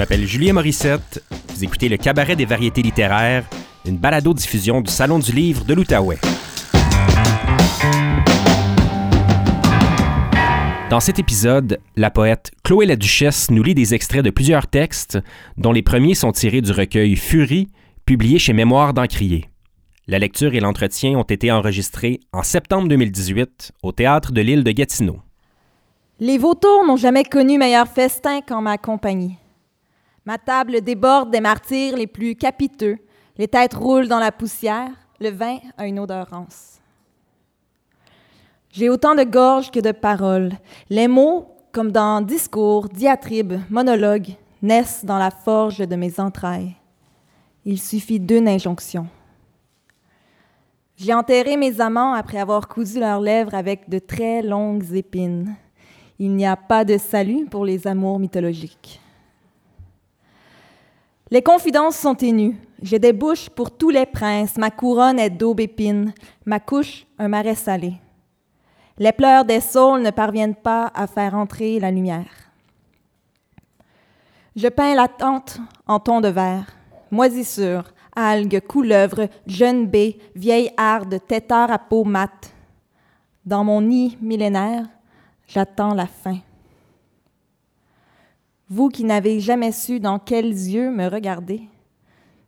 m'appelle Julien Morissette. Vous écoutez le Cabaret des variétés littéraires, une balado-diffusion du Salon du livre de l'Outaouais. Dans cet épisode, la poète Chloé la Duchesse nous lit des extraits de plusieurs textes, dont les premiers sont tirés du recueil Furie, publié chez Mémoire d'Encrier. La lecture et l'entretien ont été enregistrés en septembre 2018 au théâtre de l'île de Gatineau. Les vautours n'ont jamais connu meilleur festin qu'en ma compagnie. Ma table déborde des martyrs les plus capiteux. Les têtes roulent dans la poussière. Le vin a une odeur rance. J'ai autant de gorges que de paroles. Les mots, comme dans discours, diatribes, monologues, naissent dans la forge de mes entrailles. Il suffit d'une injonction. J'ai enterré mes amants après avoir cousu leurs lèvres avec de très longues épines. Il n'y a pas de salut pour les amours mythologiques. Les confidences sont ténues. J'ai des bouches pour tous les princes. Ma couronne est d'aube épine. Ma couche, un marais salé. Les pleurs des saules ne parviennent pas à faire entrer la lumière. Je peins la tente en ton de verre. Moisissure, algues, couleuvres, jeunes baies, vieilles hardes, têtards à peau mate. Dans mon nid millénaire, J'attends la fin. Vous qui n'avez jamais su dans quels yeux me regarder,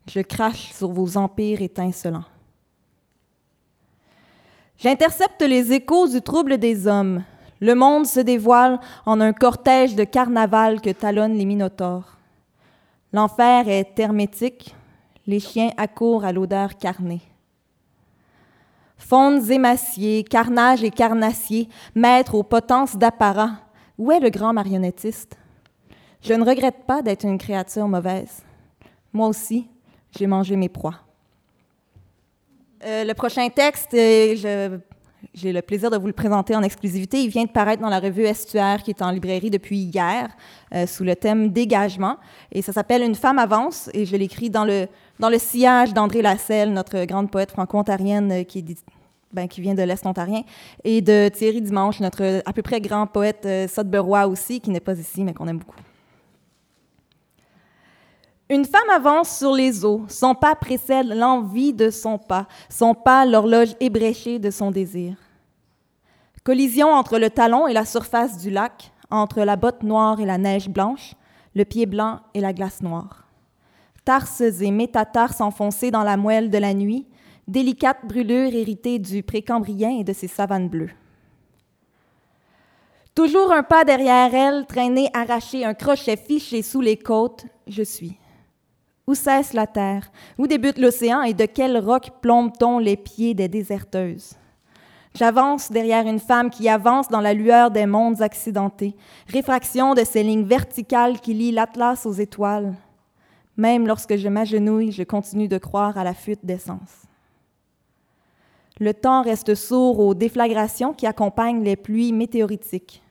je crache sur vos empires étincelants. J'intercepte les échos du trouble des hommes. Le monde se dévoile en un cortège de carnaval que talonnent les minotaures. L'enfer est hermétique, les chiens accourent à l'odeur carnée. Fondes émaciées, carnage et carnassier, maître aux potences d'apparat. Où est le grand marionnettiste? Je ne regrette pas d'être une créature mauvaise. Moi aussi, j'ai mangé mes proies. Euh, le prochain texte, euh, j'ai le plaisir de vous le présenter en exclusivité. Il vient de paraître dans la revue Estuaire qui est en librairie depuis hier euh, sous le thème Dégagement. Et ça s'appelle Une femme avance et je l'écris dans le, dans le sillage d'André Lasselle, notre grande poète franco-ontarienne ben, qui vient de l'Est ontarien, et de Thierry Dimanche, notre à peu près grand poète euh, aussi, qui n'est pas ici, mais qu'on aime beaucoup. Une femme avance sur les eaux, son pas précède l'envie de son pas, son pas l'horloge ébréchée de son désir. Collision entre le talon et la surface du lac, entre la botte noire et la neige blanche, le pied blanc et la glace noire. Tarses et métatarses enfoncés dans la moelle de la nuit, délicate brûlure héritée du précambrien et de ses savanes bleues. Toujours un pas derrière elle, traîné, arraché, un crochet fiché sous les côtes, je suis. Où cesse la terre? Où débute l'océan? Et de quel roc plombe-t-on les pieds des déserteuses? J'avance derrière une femme qui avance dans la lueur des mondes accidentés, réfraction de ces lignes verticales qui lient l'Atlas aux étoiles. Même lorsque je m'agenouille, je continue de croire à la fuite d'essence. Le temps reste sourd aux déflagrations qui accompagnent les pluies météoritiques.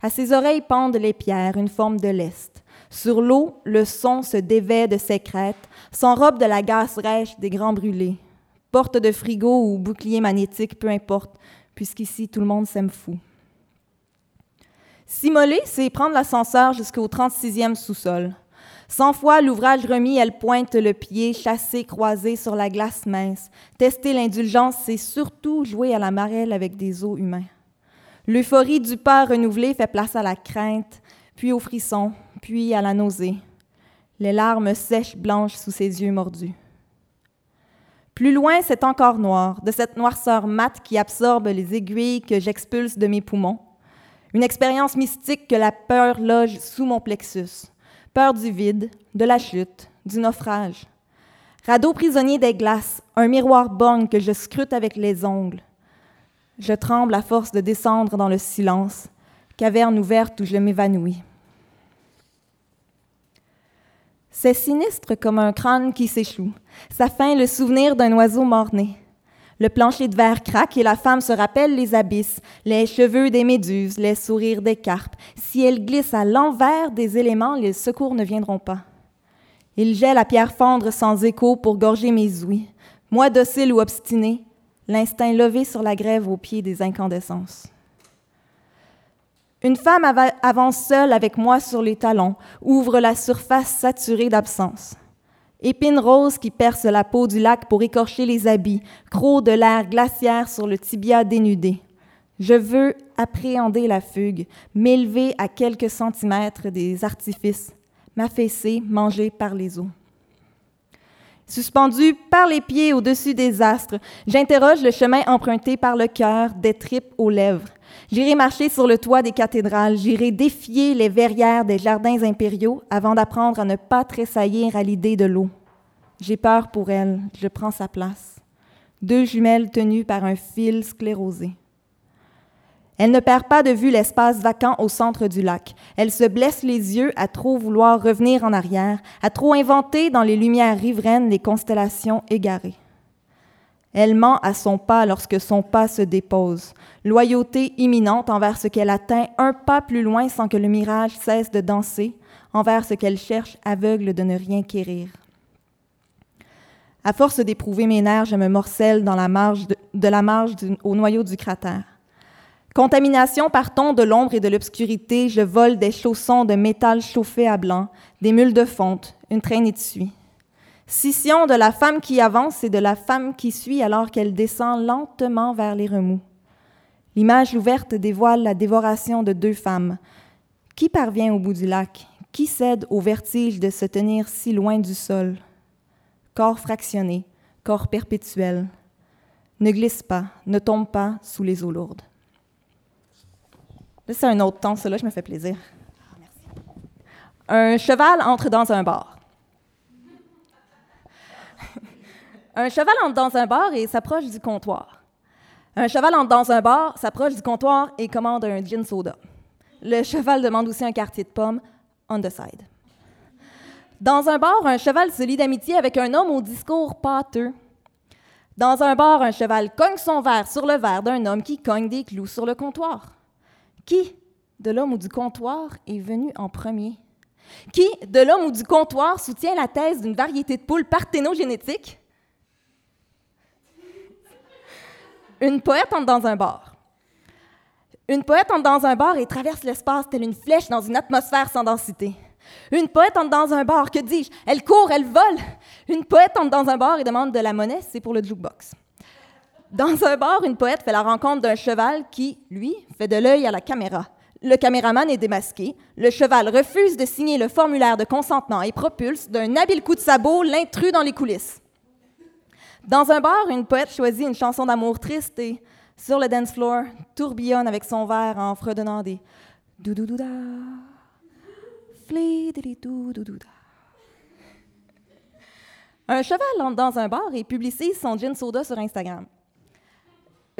À ses oreilles pendent les pierres, une forme de lest. Sur l'eau, le son se dévait de ses crêtes, s'enrobe de la gaze rêche des grands brûlés. Porte de frigo ou bouclier magnétique, peu importe, puisqu'ici tout le monde s'aime fou. S'immoler, c'est prendre l'ascenseur jusqu'au 36e sous-sol. Cent fois l'ouvrage remis, elle pointe le pied, chassé, croisé sur la glace mince. Tester l'indulgence, c'est surtout jouer à la marelle avec des os humains. L'euphorie du pas renouvelé fait place à la crainte, puis au frisson, puis à la nausée. Les larmes sèches blanches sous ses yeux mordus. Plus loin, c'est encore noir, de cette noirceur mate qui absorbe les aiguilles que j'expulse de mes poumons. Une expérience mystique que la peur loge sous mon plexus. Peur du vide, de la chute, du naufrage. Radeau prisonnier des glaces, un miroir borgne que je scrute avec les ongles. Je tremble à force de descendre dans le silence, caverne ouverte où je m'évanouis. C'est sinistre comme un crâne qui s'échoue. Sa fin, le souvenir d'un oiseau mort-né. Le plancher de verre craque et la femme se rappelle les abysses, les cheveux des méduses, les sourires des carpes. Si elle glisse à l'envers des éléments, les secours ne viendront pas. Il gèle la pierre fendre sans écho pour gorger mes ouïes. Moi docile ou obstiné, l'instinct levé sur la grève au pied des incandescences. Une femme avance seule avec moi sur les talons, ouvre la surface saturée d'absence. Épine rose qui perce la peau du lac pour écorcher les habits, croc de l'air glaciaire sur le tibia dénudé. Je veux appréhender la fugue, m'élever à quelques centimètres des artifices, m'affaisser, manger par les eaux. Suspendu par les pieds au-dessus des astres, j'interroge le chemin emprunté par le cœur, des tripes aux lèvres. J'irai marcher sur le toit des cathédrales, j'irai défier les verrières des jardins impériaux avant d'apprendre à ne pas tressaillir à l'idée de l'eau. J'ai peur pour elle, je prends sa place. Deux jumelles tenues par un fil sclérosé. Elle ne perd pas de vue l'espace vacant au centre du lac. Elle se blesse les yeux à trop vouloir revenir en arrière, à trop inventer dans les lumières riveraines les constellations égarées. Elle ment à son pas lorsque son pas se dépose, loyauté imminente envers ce qu'elle atteint un pas plus loin sans que le mirage cesse de danser, envers ce qu'elle cherche aveugle de ne rien quérir. À force d'éprouver mes nerfs, je me morcelle dans la marge de, la marge au noyau du cratère. Contamination partant de l'ombre et de l'obscurité, je vole des chaussons de métal chauffé à blanc, des mules de fonte, une traînée de suie. Scission de la femme qui avance et de la femme qui suit alors qu'elle descend lentement vers les remous. L'image ouverte dévoile la dévoration de deux femmes. Qui parvient au bout du lac? Qui cède au vertige de se tenir si loin du sol? Corps fractionné, corps perpétuel. Ne glisse pas, ne tombe pas sous les eaux lourdes c'est un autre temps, cela, je me fais plaisir. Un cheval entre dans un bar. un cheval entre dans un bar et s'approche du comptoir. Un cheval entre dans un bar, s'approche du comptoir et commande un gin soda. Le cheval demande aussi un quartier de pomme on the side. Dans un bar, un cheval se lie d'amitié avec un homme au discours pâteux. Dans un bar, un cheval cogne son verre sur le verre d'un homme qui cogne des clous sur le comptoir. Qui de l'homme ou du comptoir est venu en premier? Qui de l'homme ou du comptoir soutient la thèse d'une variété de poules parthénogénétique? Une poète entre dans un bar. Une poète entre dans un bar et traverse l'espace telle une flèche dans une atmosphère sans densité. Une poète entre dans un bar, que dis-je? Elle court, elle vole. Une poète entre dans un bar et demande de la monnaie, c'est pour le jukebox. Dans un bar, une poète fait la rencontre d'un cheval qui, lui, fait de l'œil à la caméra. Le caméraman est démasqué. Le cheval refuse de signer le formulaire de consentement et propulse d'un habile coup de sabot l'intrus dans les coulisses. Dans un bar, une poète choisit une chanson d'amour triste et, sur le dance floor, tourbillonne avec son verre en fredonnant des Un cheval entre dans un bar et publicise son gin soda sur Instagram.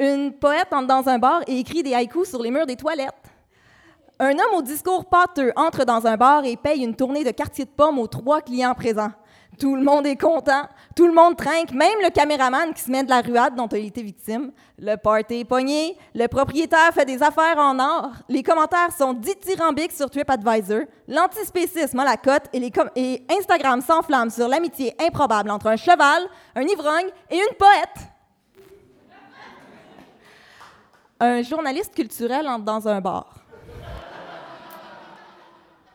Une poète entre dans un bar et écrit des haïkus sur les murs des toilettes. Un homme au discours pâteux entre dans un bar et paye une tournée de quartier de pommes aux trois clients présents. Tout le monde est content, tout le monde trinque, même le caméraman qui se met de la ruade dont il été victime. Le party est pogné, le propriétaire fait des affaires en or, les commentaires sont dithyrambiques sur TripAdvisor, l'antispécisme à la cote et, et Instagram s'enflamme sur l'amitié improbable entre un cheval, un ivrogne et une poète. Un journaliste culturel entre dans un bar.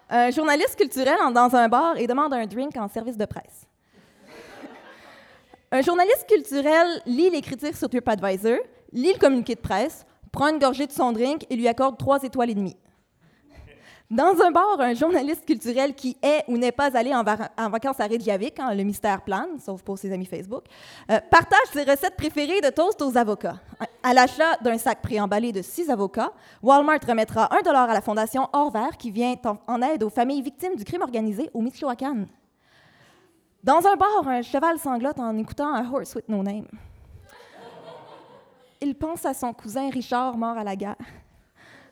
Un journaliste culturel entre dans un bar et demande un drink en service de presse. Un journaliste culturel lit les critiques sur TripAdvisor, lit le communiqué de presse, prend une gorgée de son drink et lui accorde trois étoiles et demie. Dans un bar, un journaliste culturel qui est ou n'est pas allé en, vacances à Reykjavik, hein, le mystère plane, sauf pour ses amis Facebook, euh, partage ses recettes préférées de toast aux avocats. À l'achat d'un sac préemballé de six avocats, Walmart remettra un dollar à la fondation Orvers qui vient en, aide aux familles victimes du crime organisé au Michoacán. Dans un bar, un cheval sanglote en écoutant un horse with no name. Il pense à son cousin Richard mort à la guerre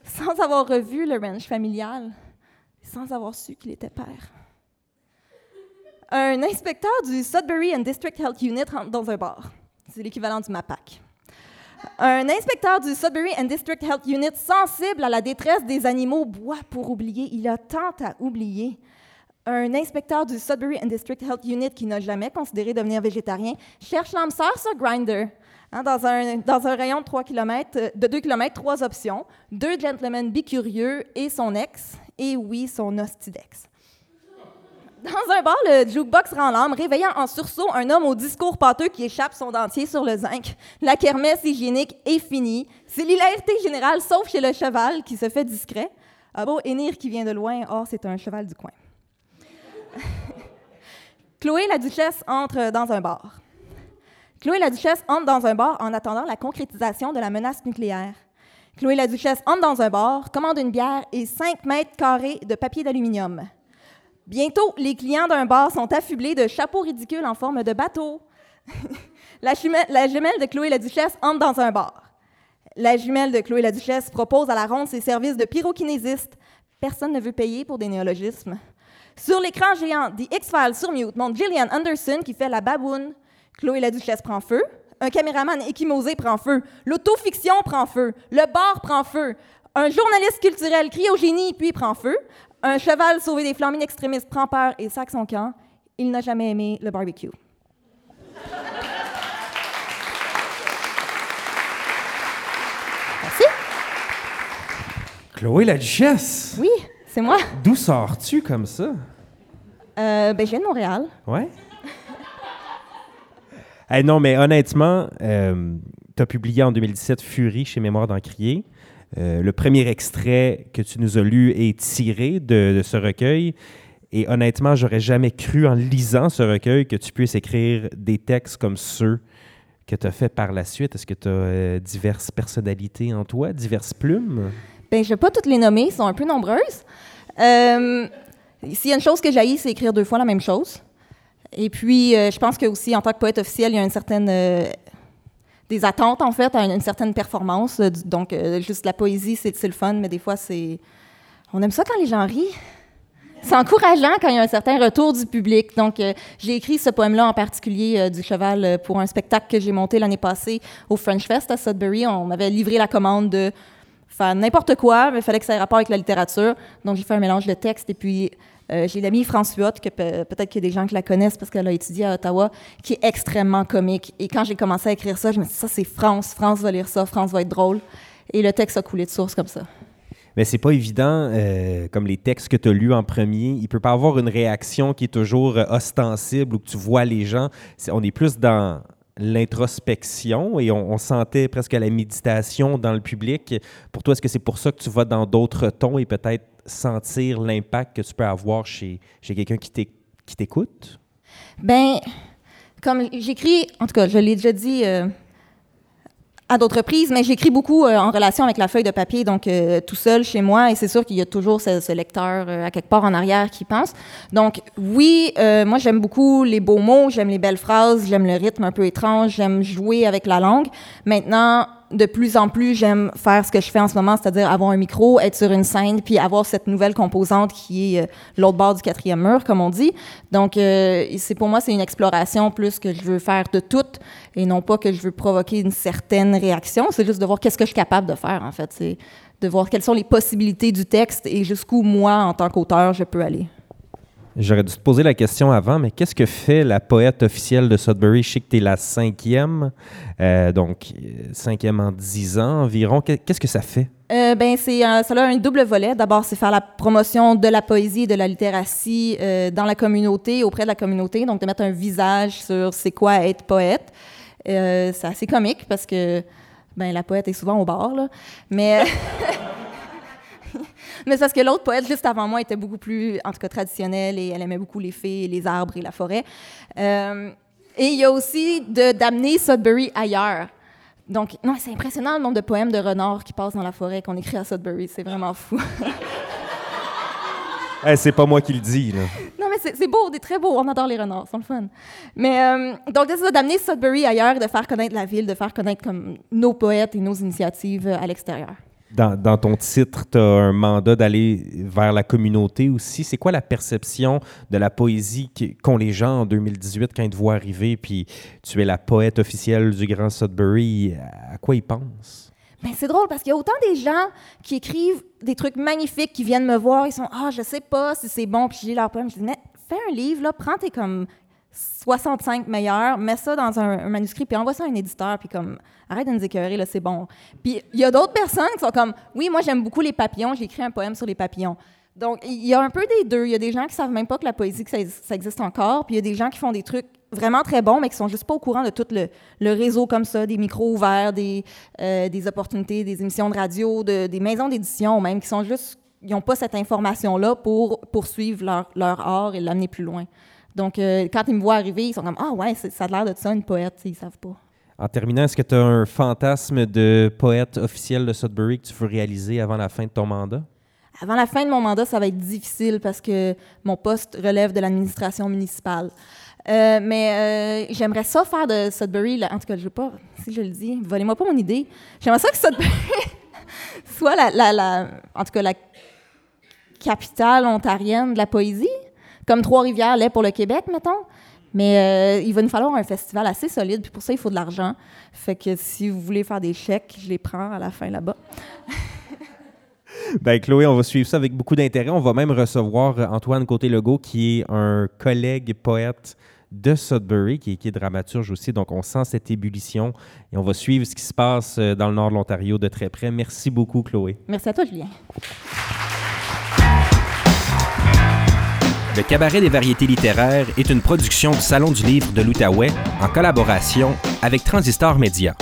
sans avoir revu le ranch familial, sans avoir su qu'il était père. Un inspecteur du Sudbury and District Health Unit rentre dans un bar. C'est l'équivalent du MAPAC. Un inspecteur du Sudbury and District Health Unit sensible à la détresse des animaux boit pour oublier. Il a tant à oublier. Un inspecteur du Sudbury and District Health Unit qui n'a jamais considéré devenir végétarien cherche l'âme sœur sur Grindr Hein, dans, un, rayon de 3 km, de 2 km, trois options. Deux gentlemen bicurieux et son ex, et oui, son hostidex. Dans un bar, le jukebox rend l'âme, réveillant en sursaut un homme au discours pâteux qui échappe son dentier sur le zinc. La kermesse hygiénique est finie. C'est l'hilarité générale, sauf chez le cheval, qui se fait discret. Ah beau, Énir qui vient de loin, oh, c'est un cheval du coin. Chloé la duchesse entre dans un bar. Chloé la duchesse entre dans un bar en attendant la concrétisation de la menace nucléaire. Chloé la duchesse entre dans un bar, commande une bière et 5 mètres carrés de papier d'aluminium. Bientôt, les clients d'un bar sont affublés de chapeaux ridicules en forme de bateau. la, jumelle, de Chloé la Duchesse entre dans un bar. La jumelle de Chloé la Duchesse propose à la ronde ses services de pyrokinésiste. Personne ne veut payer pour des néologismes. Sur l'écran géant The X-Files sur mute montre Gillian Anderson qui fait la baboune. Chloé la Duchesse prend feu. Un caméraman équimosé prend feu. L'autofiction prend feu. Le bar prend feu. Un journaliste culturel crie au génie puis prend feu. Un cheval sauvé des flammes extrémistes prend peur et sac son camp. Il n'a jamais aimé le barbecue. Merci. Chloé la duchesse. Oui, c'est moi. D'où sors-tu comme ça? Euh, ben, je viens de Montréal. Ouais. non, mais honnêtement, euh, tu as publié en 2017 Fury chez Mémoire d'Encrier. Euh, le premier extrait que tu nous as lu est tiré de, ce recueil. Et honnêtement, j'aurais jamais cru en lisant ce recueil que tu puisses écrire des textes comme ceux que tu as fait par la suite. Est-ce que tu as euh, diverses personnalités en toi, diverses plumes? Bien, je ne vais pas toutes les nommer, elles sont un peu nombreuses. Euh, S'il y a une chose que j'ai c'est écrire deux fois la même chose. Et puis, je pense que aussi, en tant que poète officiel, il y a une certaine des attentes, en fait, à une, certaine performance. Euh, donc, euh, juste la poésie, c'est le fun, mais des fois, c'est. On aime ça quand les gens rient. C'est encourageant quand il y a un certain retour du public. Donc, euh, j'ai écrit ce poème-là en particulier du cheval pour un spectacle que j'ai monté l'année passée au French Fest à Sudbury. On m'avait livré la commande de faire n'importe quoi, mais il fallait que ça ait rapport avec la littérature. Donc, j'ai fait un mélange de texte et puis euh, j'ai l'amie France que peut-être qu'il y a des gens qui la connaissent parce qu'elle a étudié à Ottawa, qui est extrêmement comique. Et quand j'ai commencé à écrire ça, je me suis dit, ça, c'est France. France va lire ça. France va être drôle. Et le texte a coulé de source comme ça. Mais c'est pas évident, euh, comme les textes que tu as lus en premier. Il peut pas avoir une réaction qui est toujours euh, ostensible ou que tu vois les gens. on est plus dans l'introspection et on, sentait presque la méditation dans le public. Pour toi, est-ce que c'est pour ça que tu vas dans d'autres tons et peut-être sentir l'impact que tu peux avoir chez, chez quelqu'un qui t'écoute? Ben, comme j'écris, en tout cas, je l'ai déjà dit euh, à d'autres reprises, mais j'écris beaucoup euh, en relation avec la feuille de papier, donc euh, tout seul chez moi, et c'est sûr qu'il y a toujours ce, lecteur à quelque part en arrière qui pense. Donc oui, moi j'aime beaucoup les beaux mots, j'aime les belles phrases, j'aime le rythme un peu étrange, j'aime jouer avec la langue. Maintenant, de plus en plus, j'aime faire ce que je fais en ce moment, c'est-à-dire avoir un micro, être sur une scène, puis avoir cette nouvelle composante qui est euh, l'autre bord du quatrième mur, comme on dit. Donc, euh, c'est pour moi, c'est une exploration plus que je veux faire de tout et non pas que je veux provoquer une certaine réaction. C'est juste de voir qu'est-ce que je suis capable de faire, en fait. C'est de voir quelles sont les possibilités du texte et jusqu'où moi, en tant qu'auteur, je peux aller. J'aurais dû te poser la question avant, mais qu'est-ce que fait la poète officielle de Sudbury? Je sais que tu es la cinquième, euh, donc cinquième en dix ans environ. Qu'est-ce que ça fait? Euh, ben, c'est ça a un double volet. D'abord, c'est faire la promotion de la poésie et de la littératie euh, dans la communauté, auprès de la communauté, donc de mettre un visage sur c'est quoi être poète. c'est assez comique parce que ben, la poète est souvent au bar, là. mais... Mais c'est parce que l'autre poète, juste avant moi, était beaucoup plus, en tout cas, traditionnelle et elle aimait beaucoup les fées, les arbres et la forêt. Euh, et il y a aussi d'amener Sudbury ailleurs. Donc, non, c'est impressionnant le nombre de poèmes de renards qui passent dans la forêt qu'on écrit à Sudbury. C'est vraiment fou. c'est pas moi qui le dis, là. Non, mais c'est beau, c'est très beau. On adore les renards, c'est le fun. Mais euh, donc, c'est d'amener Sudbury ailleurs, de faire connaître la ville, de faire connaître comme nos poètes et nos initiatives à l'extérieur dans, ton titre, tu as un mandat d'aller vers la communauté aussi. C'est quoi la perception de la poésie qu'ont les gens en 2018 quand ils te voient arriver, puis tu es la poète officielle du Grand Sudbury? À quoi ils pensent? Ben, c'est drôle parce qu'il y a autant des gens qui écrivent des trucs magnifiques, qui viennent me voir, ils sont Ah, je sais pas si c'est bon, puis j'ai leur poème. Je dis fais un livre, là, prends tes comme 65 meilleurs, mets ça dans un, manuscrit, puis envoie ça à un éditeur, puis comme, arrête de nous écœurer, là, c'est bon. Puis il y a d'autres personnes qui sont comme, oui, moi j'aime beaucoup les papillons, j'ai écrit un poème sur les papillons. Donc, il y a un peu des deux. Il y a des gens qui savent même pas que la poésie, ça, existe encore, puis il y a des gens qui font des trucs vraiment très bons, mais qui sont juste pas au courant de tout le, réseau comme ça, des micros ouverts, des, euh, des opportunités, des émissions de radio, de, des maisons d'édition même, qui sont juste, ils n'ont pas cette information-là pour poursuivre leur, leur art et l'amener plus loin. Donc, euh, quand ils me voient arriver, ils sont comme Ah ouais, ça a l'air de ça, une poète, ils savent pas. En terminant, est-ce que tu as un fantasme de poète officiel de Sudbury que tu veux réaliser avant la fin de ton mandat? Avant la fin de mon mandat, ça va être difficile parce que mon poste relève de l'administration municipale. Euh, mais euh, j'aimerais ça faire de Sudbury, en tout cas, je veux pas, si je le dis, volez-moi pas mon idée. J'aimerais ça que Sudbury soit la, la, en tout cas, la capitale ontarienne de la poésie comme Trois-Rivières l'est pour le Québec, mettons. Mais euh, il va nous falloir un festival assez solide, puis pour ça, il faut de l'argent. Fait que si vous voulez faire des chèques, je les prends à la fin là-bas. ben Chloé, on va suivre ça avec beaucoup d'intérêt. On va même recevoir Antoine Côté-Legault, qui est un collègue poète de Sudbury, qui, qui, est dramaturge aussi. Donc, on sent cette ébullition et on va suivre ce qui se passe euh, dans le nord de l'Ontario de très près. Merci beaucoup, Chloé. Merci à toi, Julien. Le Cabaret des variétés littéraires est une production du Salon du livre de l'Outaouais en collaboration avec Transistor Média.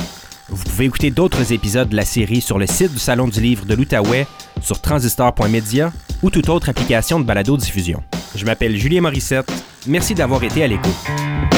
Vous pouvez écouter d'autres épisodes de la série sur le site du Salon du livre de l'Outaouais, sur transistor.media ou toute autre application de balado-diffusion. Je m'appelle Julien Morissette. Merci d'avoir été à l'écoute.